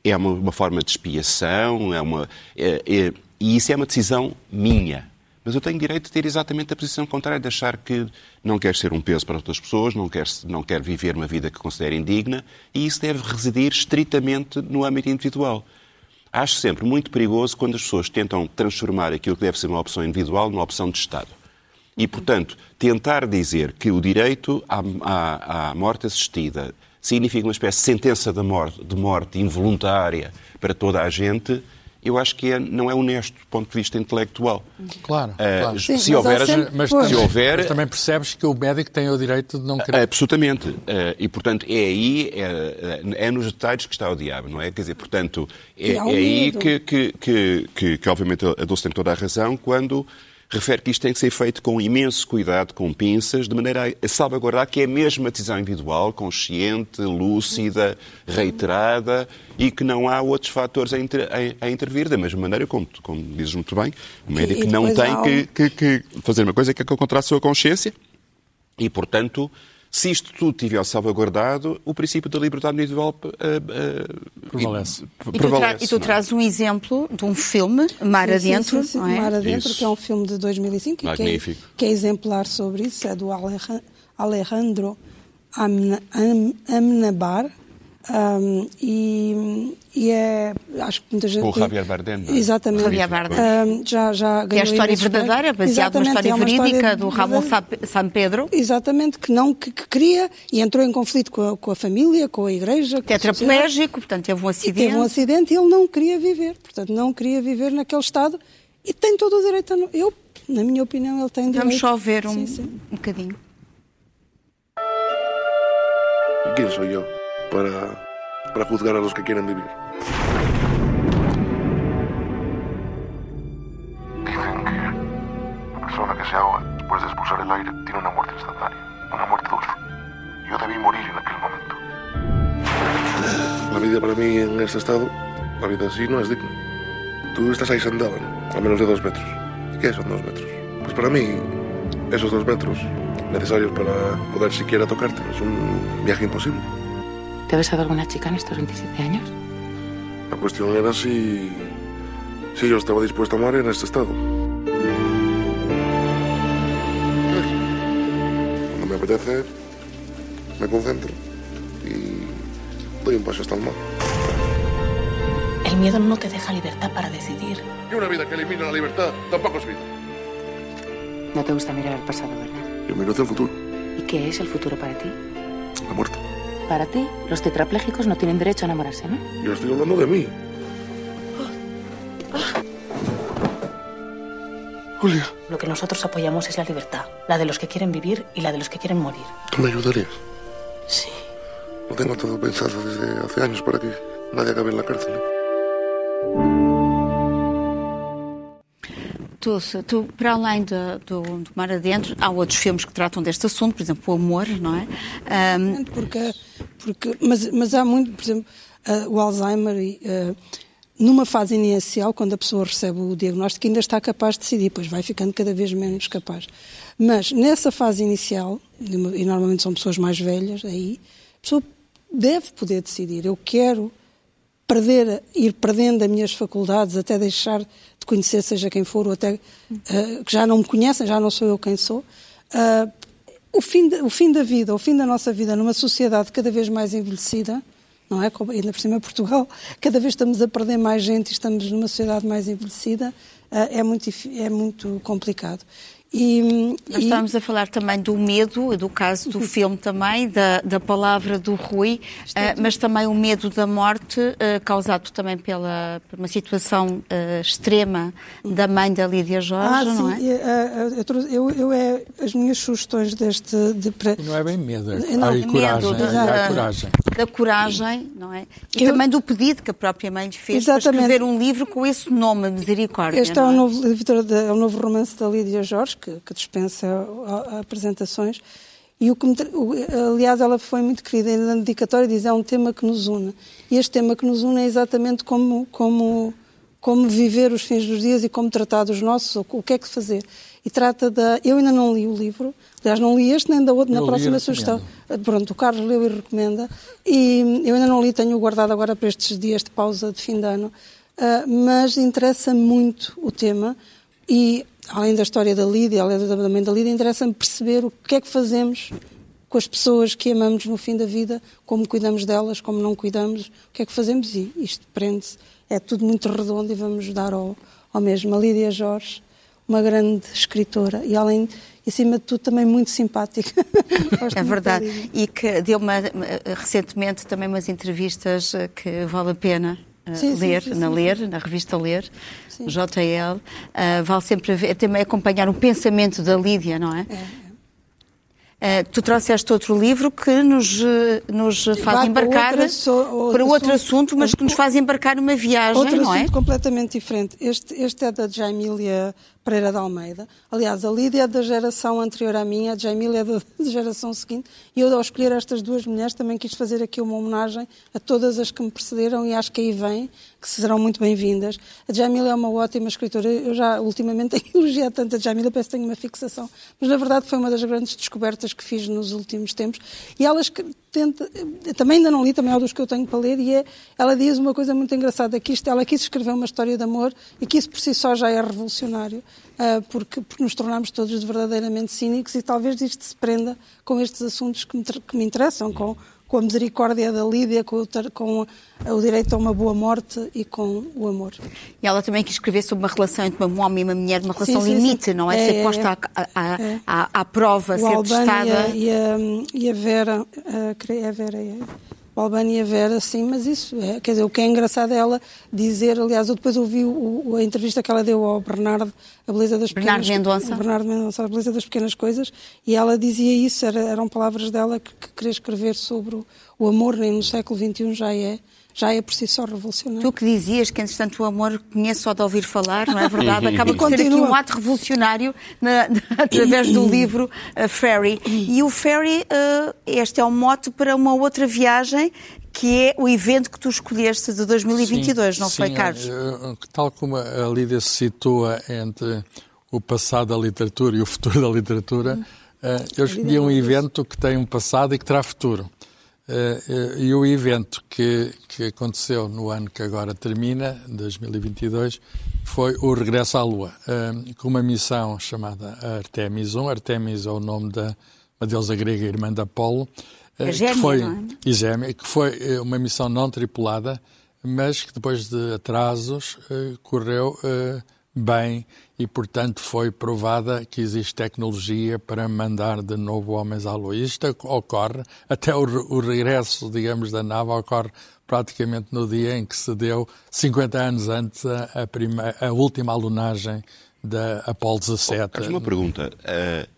é uma, uma forma de expiação, é uma, é, é, e isso é uma decisão minha. Mas eu tenho direito de ter exatamente a posição contrária, de achar que não quer ser um peso para outras pessoas, não quer, não quer viver uma vida que considere indigna, e isso deve residir estritamente no âmbito individual. Acho sempre muito perigoso quando as pessoas tentam transformar aquilo que deve ser uma opção individual numa opção de Estado. E, portanto, tentar dizer que o direito à, à, à morte assistida significa uma espécie de sentença de morte, de morte involuntária para toda a gente eu acho que é, não é honesto do ponto de vista intelectual. Claro. Uh, claro. Sim, se, houver, mas, mas, se houver. Mas também percebes que o médico tem o direito de não querer. Absolutamente. Uh, e, portanto, é aí, é, é, nos detalhes que está o diabo, não é? Quer dizer, portanto, é, é aí que, que, que, que, que, obviamente, a Dulce tem toda a razão quando refere que isto tem que ser feito com imenso cuidado, com pinças, de maneira a salvaguardar que é mesmo uma decisão individual, consciente, lúcida, reiterada e que não há outros fatores a, inter, a, a intervir. Da mesma maneira, como, como dizes muito bem, o médico não tem que, que, que, fazer uma coisa que é contra a sua consciência e, portanto, se isto tudo tiver salvaguardado, o princípio da liberdade individual uh, uh, prevalece. E, tu, tra e tu trazes um exemplo de um filme, Mar sim, Adentro, sim, sim, não é? Mar Adentro, isso. que é um filme de 2005 Magnífico. Que, é, que é exemplar sobre isso, é do Alejandro Amnabar, um, e, e, é, acho que muita gente. Com o Javier Bardem. É? Exatamente. Javier Bardem. Um, já, já ganhou. É a história verdadeira, baseada numa história é verídica história do Ramon San Pedro. Exatamente, que não, que, que, queria e entrou em conflito com a, com a família, com a igreja. Tetraplégico, portanto, teve um acidente. E teve um acidente e ele não queria viver, portanto, não queria viver naquele estado e tem todo o direito a. Eu, na minha opinião, ele tem direito. Vamos só ver um, sim, sim. um bocadinho. Quem sou eu? Para, para juzgar a los que quieren vivir. Dicen que la persona que se ahoga después de expulsar el aire tiene una muerte instantánea, una muerte dulce. Yo debí morir en aquel momento. La vida para mí en este estado, la vida así no es digna. Tú estás ahí sentado, ¿no? a menos de dos metros. ¿Y qué son dos metros? Pues para mí, esos dos metros necesarios para poder siquiera tocarte es un viaje imposible. ¿Te ha besado alguna chica en estos 27 años? La cuestión era si. si yo estaba dispuesto a amar en este estado. Cuando me apetece, me concentro y doy un paso hasta el mar. El miedo no te deja libertad para decidir. Y una vida que elimina la libertad tampoco es vida. No te gusta mirar al pasado, ¿verdad? Yo miro hacia el futuro. ¿Y qué es el futuro para ti? La muerte. Para ti, los tetraplégicos no tienen derecho a enamorarse, ¿no? Yo estoy hablando de mí. Julia. Lo que nosotros apoyamos es la libertad, la de los que quieren vivir y la de los que quieren morir. ¿Tú me ayudarías? Sí. Lo tengo todo pensado desde hace años para que nadie acabe en la cárcel. Tu, tu, para além de, do, do, Mar Adentro, há outros filmes que tratam deste assunto, por exemplo, o amor, não é? Um... Porque, porque, mas, mas há muito, por exemplo, uh, o Alzheimer, uh, numa fase inicial, quando a pessoa recebe o diagnóstico, ainda está capaz de decidir, pois vai ficando cada vez menos capaz. Mas nessa fase inicial, e normalmente são pessoas mais velhas, aí, a pessoa deve poder decidir, eu quero perder, ir perdendo as minhas faculdades até deixar de conhecer seja quem for, ou até uh, que já não me conhecem, já não sou eu quem sou. Uh, o, fim de, o fim da vida, o fim da nossa vida numa sociedade cada vez mais envelhecida, não é? Ainda por cima Portugal, cada vez estamos a perder mais gente e estamos numa sociedade mais envelhecida, uh, é, muito, é muito complicado. E, Nós e... estávamos a falar também do medo, do caso do filme também, da, da palavra do Rui, uh, mas também o medo da morte, uh, causado também pela, por uma situação uh, extrema da mãe da Lídia Jorge, ah, não sim. é? Eu, eu, eu, é, as minhas sugestões deste... De, Não é bem medo, é não, medo coragem, da, é coragem. Da coragem, não é? E eu... também do pedido que a própria mãe lhe fez Exatamente. para escrever um livro com esse nome, Misericórdia. Este é, é, um novo, é um novo romance da Lídia Jorge, que, que dispensa apresentações. E o que me, aliás, ela foi muito querida na dedicatória, diz é um tema que nos une. E este tema que nos une é exatamente como, como, como viver os fins dos dias e como tratar dos nossos, o que é que fazer. E trata da. Eu ainda não li o livro, aliás, não li este nem da outra, na próxima sugestão. Pronto, o Carlos leu e recomenda. E eu ainda não li, tenho guardado agora para estes dias de pausa de fim de ano. Uh, mas interessa muito o tema e além da história da Lídia, além da mãe da Lídia, interessa-me perceber o que é que fazemos com as pessoas que amamos no fim da vida, como cuidamos delas, como não cuidamos, o que é que fazemos e isto prende-se. É tudo muito redondo e vamos dar ao, ao mesmo. A Lídia Jorge, uma grande escritora e além e acima de tudo também muito simpática. [laughs] é verdade. E que deu uma, recentemente também umas entrevistas que vale a pena sim, ler, sim, sim, na Ler, na revista Ler, JL, uh, vale sempre ver, também acompanhar o pensamento da Lídia, não é? é. Uh, tu trouxeste outro livro que nos, nos faz embarcar para, so, para outro assunto, assunto, mas que nos faz embarcar numa viagem, não é? Outro assunto completamente diferente. Este, este é da Jaimília Pereira de Almeida. Aliás, a Lídia é da geração anterior à minha, a Jamila é [laughs] da, geração seguinte, e eu, ao escolher estas duas mulheres, também quis fazer aqui uma homenagem a todas as que me precederam e acho que aí vem, que serão muito bem-vindas. A Jamila é uma ótima escritora. Eu já, ultimamente, [laughs] tenho elogiado tanto a Jamila, parece que tenho uma fixação. Mas, na verdade, foi uma das grandes descobertas que fiz nos últimos tempos. E elas tenta, também ainda não li, também é um dos que eu tenho para ler, e é, ela diz uma coisa muito engraçada, que isto, ela quis escrever uma história de amor, e que isso por si só já é revolucionário uh, porque, porque nos tornamos todos verdadeiramente cínicos e talvez isto se prenda com estes assuntos que me, que me interessam, com, com a misericórdia da Lídia, com, o, com o direito a uma boa morte e com o amor. E ela também quis escrever sobre uma relação entre um homem e uma mulher, uma relação sim, limite, sim. não é? é Ser posta é, à, à, é. à, à, prova, o ser testada. E a, e a Vera, a, é a Vera, é, o Albânia Vera, sim, mas isso, é, quer dizer, o que é engraçado é ela dizer, aliás, eu depois ouvi o, a entrevista que ela deu ao Bernardo, a beleza das Bernardo pequenas... Mendonça. Bernardo Mendonça, a beleza das pequenas coisas, e ela dizia isso, era, eram palavras dela que, que queria escrever sobre o, o amor, nem no século XXI já é já é por si só revolucionário. Tu que dizias que, entretanto, o amor conhece só de ouvir falar, não é verdade? Acaba por ser aqui um ato revolucionário na, através do livro uh, Ferry. E o Ferry, uh, este é um mote para uma outra viagem que é o evento que tu escolheste de 2022, sim, não foi, Carlos? Uh, tal como a Lídia se situa entre o passado da literatura e o futuro da literatura, uh, eu escolhi um evento que tem um passado e que terá futuro. Uh, e o evento que, que aconteceu no ano que agora termina, 2022, foi o regresso à Lua, uh, com uma missão chamada Artemis 1. Artemis é o nome da uma deusa grega irmã de Apolo, uh, que foi é? que foi uma missão não tripulada, mas que depois de atrasos correu bem e, portanto, foi provada que existe tecnologia para mandar de novo homens à Lua. Isto ocorre, até o, o regresso, digamos, da nave ocorre praticamente no dia em que se deu, 50 anos antes, a, prima, a última alunagem da Apollo 17. Oh, uma pergunta, uh,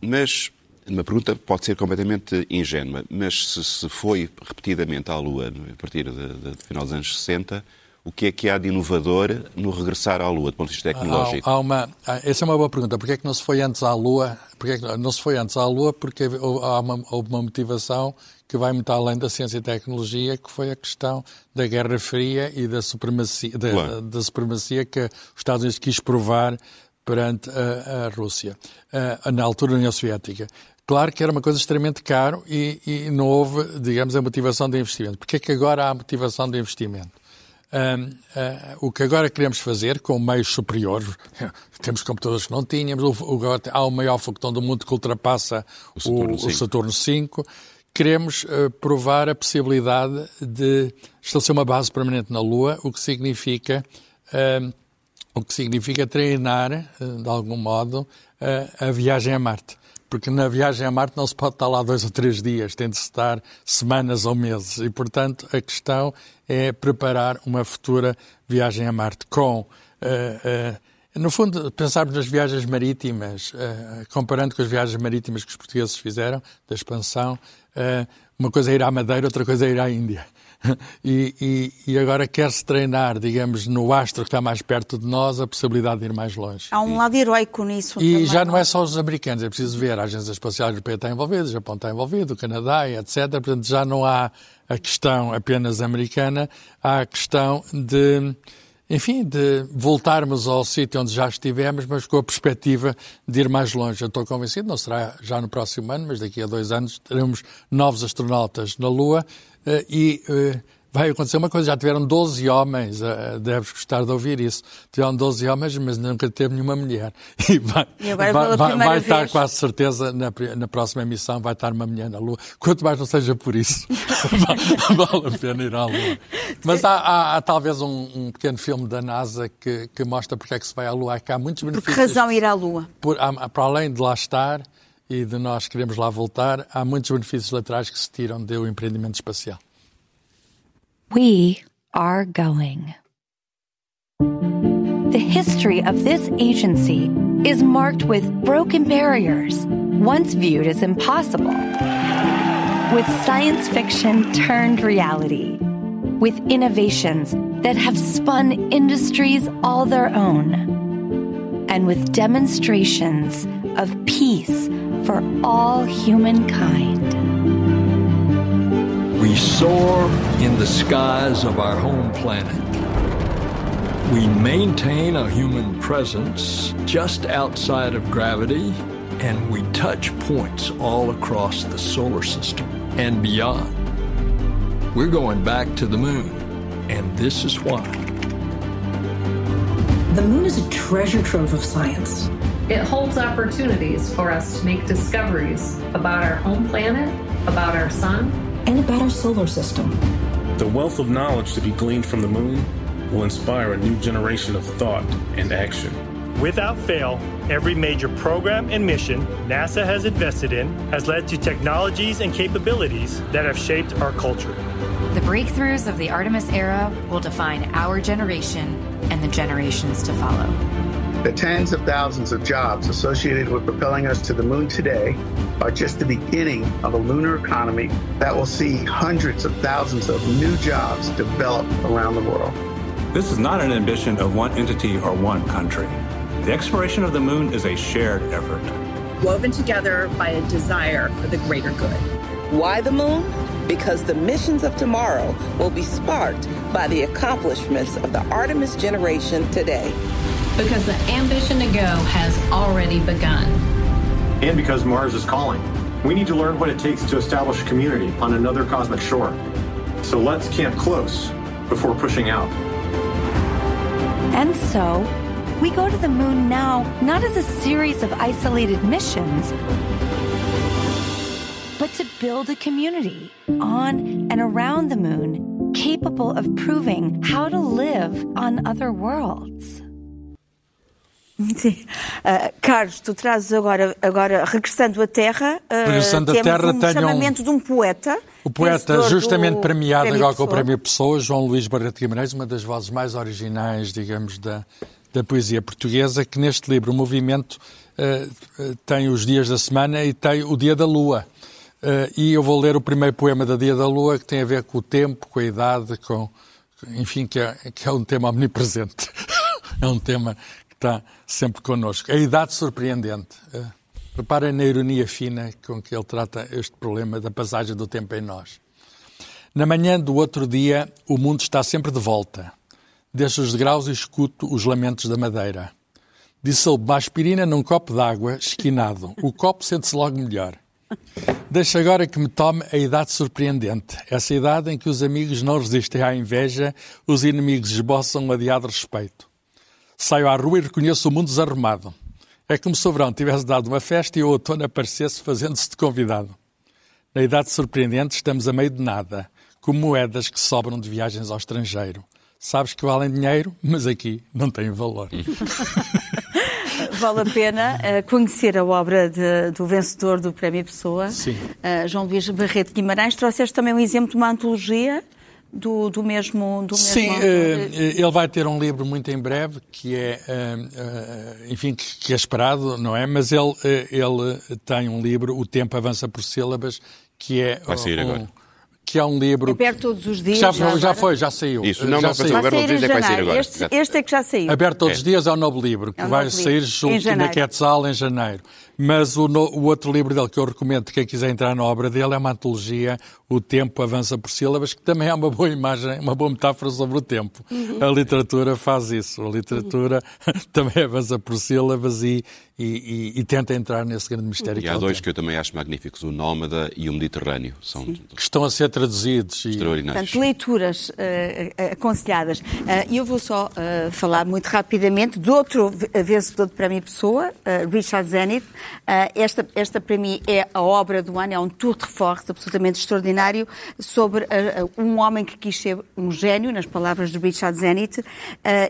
mas uma pergunta pode ser completamente ingênua, mas se, se foi repetidamente à Lua a partir do final dos anos 60, o que é que há de inovador no regressar à Lua, do ponto de vista tecnológico? Há, há uma, essa é uma boa pergunta. Porquê é que não se foi antes à Lua? Porquê é que não se foi antes à Lua? Porque há uma, houve uma motivação que vai muito além da ciência e tecnologia, que foi a questão da Guerra Fria e da supremacia, da, claro. da supremacia que os Estados Unidos quis provar perante a, a Rússia, a, na altura da União Soviética. Claro que era uma coisa extremamente caro e, e não houve, digamos, a motivação de investimento. Porquê é que agora há motivação de investimento? Uh, uh, o que agora queremos fazer com meios superiores, [laughs] temos computadores que não tínhamos, o, o, há o maior foguetão do mundo que ultrapassa o Saturno, o, o Saturno 5. Queremos uh, provar a possibilidade de estabelecer uma base permanente na Lua, o que significa, o que significa treinar, de algum modo, a viagem a Marte porque na viagem a Marte não se pode estar lá dois ou três dias, tem de se estar semanas ou meses. E, portanto, a questão é preparar uma futura viagem a Marte com. Uh, uh, no fundo, pensarmos nas viagens marítimas, uh, comparando com as viagens marítimas que os portugueses fizeram, da expansão, uma coisa é ir à Madeira, outra coisa é ir à Índia. [laughs] E, e, e, agora quer-se treinar, digamos, no astro que está mais perto de nós, a possibilidade de ir mais longe. Há um lado heroico nisso. E também, já não é só os americanos, é preciso ver, a Agência Espacial Europeia está envolvida, o Japão está envolvido, o Canadá, etc. Portanto, já não há a questão apenas americana, há a questão de enfim, de voltarmos ao sítio onde já estivemos, mas com a perspectiva de ir mais longe. Eu estou convencido, não será já no próximo ano, mas daqui a dois anos teremos novos astronautas na Lua e eh, vai acontecer uma coisa, já tiveram 12 homens, uh, deves gostar de ouvir isso, tiveram 12 homens, mas nunca teve nenhuma mulher. [laughs] E vai, e vai, vai, vai estar quase certeza, na, na, próxima emissão vai estar uma mulher na Lua, quanto mais não seja por isso, [laughs] vale a pena ir à Lua. Mas há, há, há talvez um, um, pequeno filme da NASA que, que mostra porque é que se vai à Lua, que há muitos benefícios. Por que razão ir à Lua? Por, há, para além de lá estar e de nós queremos lá voltar, há muitos benefícios laterais que se tiram do um empreendimento espacial. We are going. The history of this agency is marked with broken barriers, once viewed as impossible, with science fiction turned reality, with innovations that have spun industries all their own, and with demonstrations of peace for all humankind. We soar in the skies of our home planet. We maintain a human presence just outside of gravity, and we touch points all across the solar system and beyond. We're going back to the moon, and this is why. The moon is a treasure trove of science. It holds opportunities for us to make discoveries about our home planet, about our sun, and about our solar system. The wealth of knowledge to be gleaned from the moon will inspire a new generation of thought and action. Without fail, every major program and mission NASA has invested in has led to technologies and capabilities that have shaped our culture. The breakthroughs of the Artemis era will define our generation and the generations to follow. The tens of thousands of jobs associated with propelling us to the moon today are just the beginning of a lunar economy that will see hundreds of thousands of new jobs develop around the world. This is not an ambition of one entity or one country. The exploration of the moon is a shared effort. Woven together by a desire for the greater good. Why the moon? Because the missions of tomorrow will be sparked by the accomplishments of the Artemis generation today because the ambition to go has already begun. And because Mars is calling. We need to learn what it takes to establish a community on another cosmic shore. So let's camp close before pushing out. And so, we go to the moon now not as a series of isolated missions, but to build a community on and around the moon capable of proving how to live on other worlds. [laughs] Sim. Uh, Carlos, tu trazes agora, agora regressando à Terra, uh, regressando à Terra, um chamamento de um poeta. O poeta justamente premiado agora com o Prémio Pessoa, João Luís Barreto Guimarães, uma das vozes mais originais, digamos, da, da poesia portuguesa, que neste livro, o movimento, uh, tem os dias da semana e tem o dia da lua. e eu vou ler o primeiro poema da Dia da Lua, que tem a ver com o tempo, com a idade, com, enfim, que é, que é um tema omnipresente. [laughs] é um tema está sempre connosco. A idade surpreendente. Eh, reparem na ironia fina com que ele trata este problema da passagem do tempo em nós. Na manhã do outro dia, o mundo está sempre de volta. Deixo os degraus e escuto os lamentos da madeira. Dissolvo uma aspirina num copo d'água, esquinado. O copo sente-se logo melhor. Deixa agora que me tome a idade surpreendente. Essa idade em que os amigos não resistem à inveja, os inimigos esboçam um adiado respeito. Saio à rua e reconheço o mundo desarrumado. É como se o verão tivesse dado uma festa e o outono aparecesse fazendo-se de convidado. Na idade surpreendente estamos a meio de nada, como moedas que sobram de viagens ao estrangeiro. Sabes que valem dinheiro, mas aqui não têm valor. [laughs] vale a pena uh, conhecer a obra de, do vencedor do Prémio Pessoa, uh, João Luís Barreto Guimarães. Trouxeste também um exemplo de uma antologia do, do mesmo. Do Sim, mesmo... ele vai ter um livro muito em breve que é, enfim, que é esperado, não é? Mas ele, ele tem um livro, O Tempo Avança por Sílabas, que é. Vai sair um, agora que é um livro. Aberto todos os dias. Já, já, já foi, já saiu. Isso, não, já não, saiu. aberto todos os dias é que vai sair agora. Este, este, é que já saiu. Aberto todos os é. dias é o novo livro, que é vai sair junto na Quetzal em janeiro. Mas o, no, o, outro livro dele que eu recomendo, quem quiser entrar na obra dele, é uma antologia, O Tempo Avança por Sílabas, que também é uma boa imagem, uma boa metáfora sobre o tempo. Uhum. A literatura faz isso. A literatura uhum. [laughs] também avança por sílabas e, e, e, e, tenta entrar nesse grande mistério e que há dois tempo. que eu também acho magníficos, o Nómada e o Mediterrâneo. São que estão a ser traduzidos. Extraordinários. Portanto, leituras uh, aconselhadas. E uh, eu vou só uh, falar muito rapidamente de outro vencedor de Prémio Pessoa, Richard Zenith. Esta, esta, para mim, é a obra do ano, é um tour de force absolutamente extraordinário sobre um homem que quis ser um gênio, nas palavras de Richard Zenith,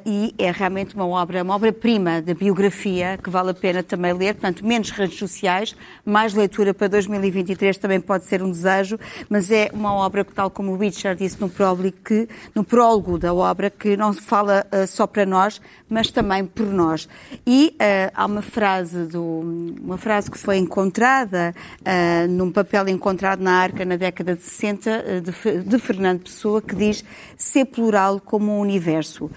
e é realmente uma obra, uma obra-prima da biografia que vale a pena também ler, portanto, menos redes sociais, mais leitura para 2023 também pode ser um desejo, mas é uma obra que, tal como o Richard disse no prólogo, que, no prólogo da obra, que não fala só para nós, mas também por nós. E há uma frase, do, uma frase que foi encontrada uh, num papel encontrado na Arca na década de 60, de, de, Fernando Pessoa, que diz ser plural como o universo.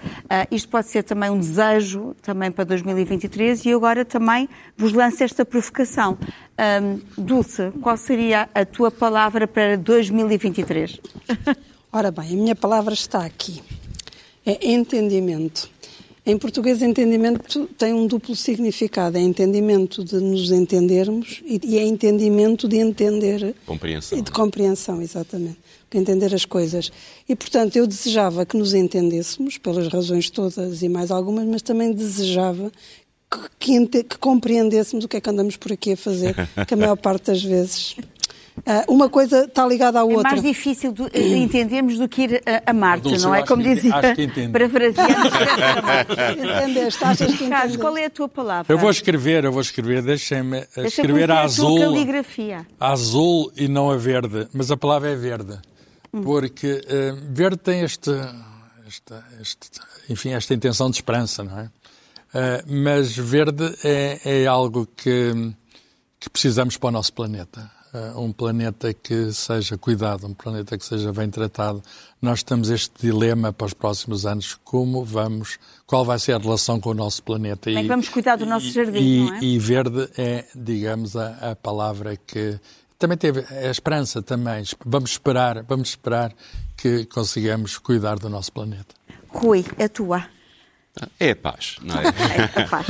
isto pode ser também um desejo, também para 2023, e agora também vos lanço esta provocação. Um, Dulce, qual seria a tua palavra para 2023? [laughs] Ora bem, a minha palavra está aqui. É entendimento. Em português, entendimento tem um duplo significado. É entendimento de nos entendermos e é entendimento de entender. Compreensão. E de compreensão, exatamente. De entender as coisas. E, portanto, eu desejava que nos entendêssemos, pelas razões todas e mais algumas, mas também desejava que, que, que compreendêssemos o que é que andamos por aqui a fazer, que a maior [laughs] parte das vezes uma coisa está ligada à outra. É mais difícil de, de entendermos do que ir a, a Marte, não é? Como dizia, parafraseando. [laughs] Entendeste? Achas que Carlos, qual é a tua palavra? Eu vou escrever, eu vou escrever, deixem-me Deixa escrever a azul. A caligrafia. A azul e não a verde, mas a palavra é verde. Hum. Porque uh, verde tem este, esta, este, enfim, esta intenção de esperança, não é? Uh, mas verde é, é algo que, que, precisamos para o nosso planeta. Uh, um planeta que seja cuidado, um planeta que seja bem tratado. Nós temos este dilema para os próximos anos: como vamos, qual vai ser a relação com o nosso planeta? Como é que vamos cuidar do nosso jardim, e, não é? E verde é, digamos, a, a palavra que também teve a esperança também. Vamos esperar, vamos esperar que consigamos cuidar do nosso planeta. Rui, a tua. É a paz, não é? [laughs] é a, paz.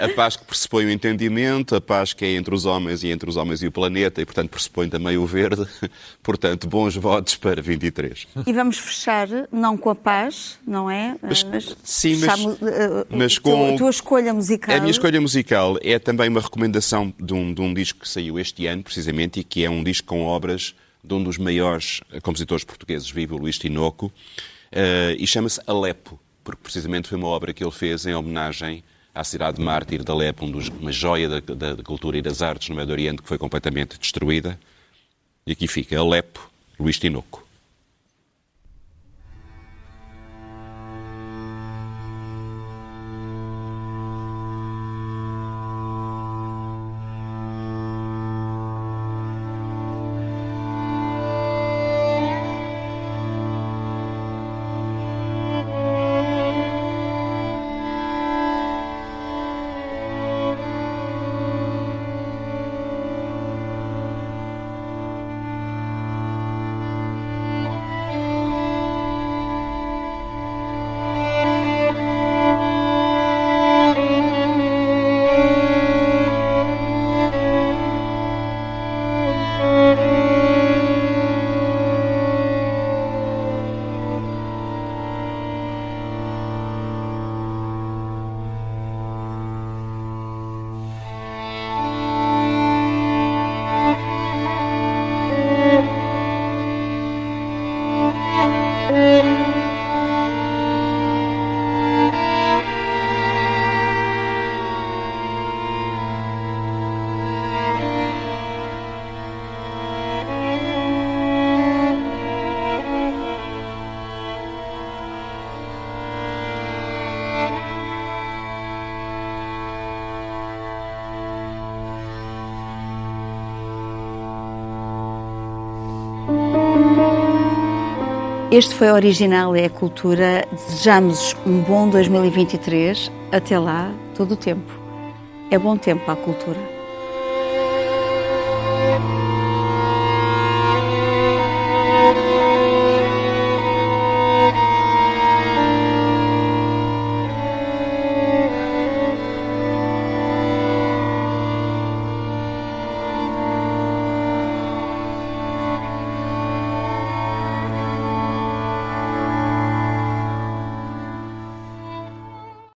a, a paz que pressupõe o entendimento, a paz que é entre os homens e entre os homens e o planeta, e portanto pressupõe também o verde. [laughs] Portanto, bons votos para 23. E vamos fechar, não com a paz, não é? Mas, mas sim, mas, uh, mas com... A tua escolha musical. A minha escolha musical é também uma recomendação de um, de um disco que saiu este ano, precisamente, e que é um disco com obras de um dos maiores compositores portugueses vivo, Luís Tinoco, uh, e chama-se Alepo porque precisamente foi uma obra que ele fez em homenagem à cidade mártir de Alepo, uma joia da, da, da, cultura e das artes no Médio Oriente que foi completamente destruída. E aqui fica Alepo, Luís Tinoco. Este foi Original é a Cultura. Desejamos um bom 2023. Até lá, todo o tempo. É bom tempo para a cultura.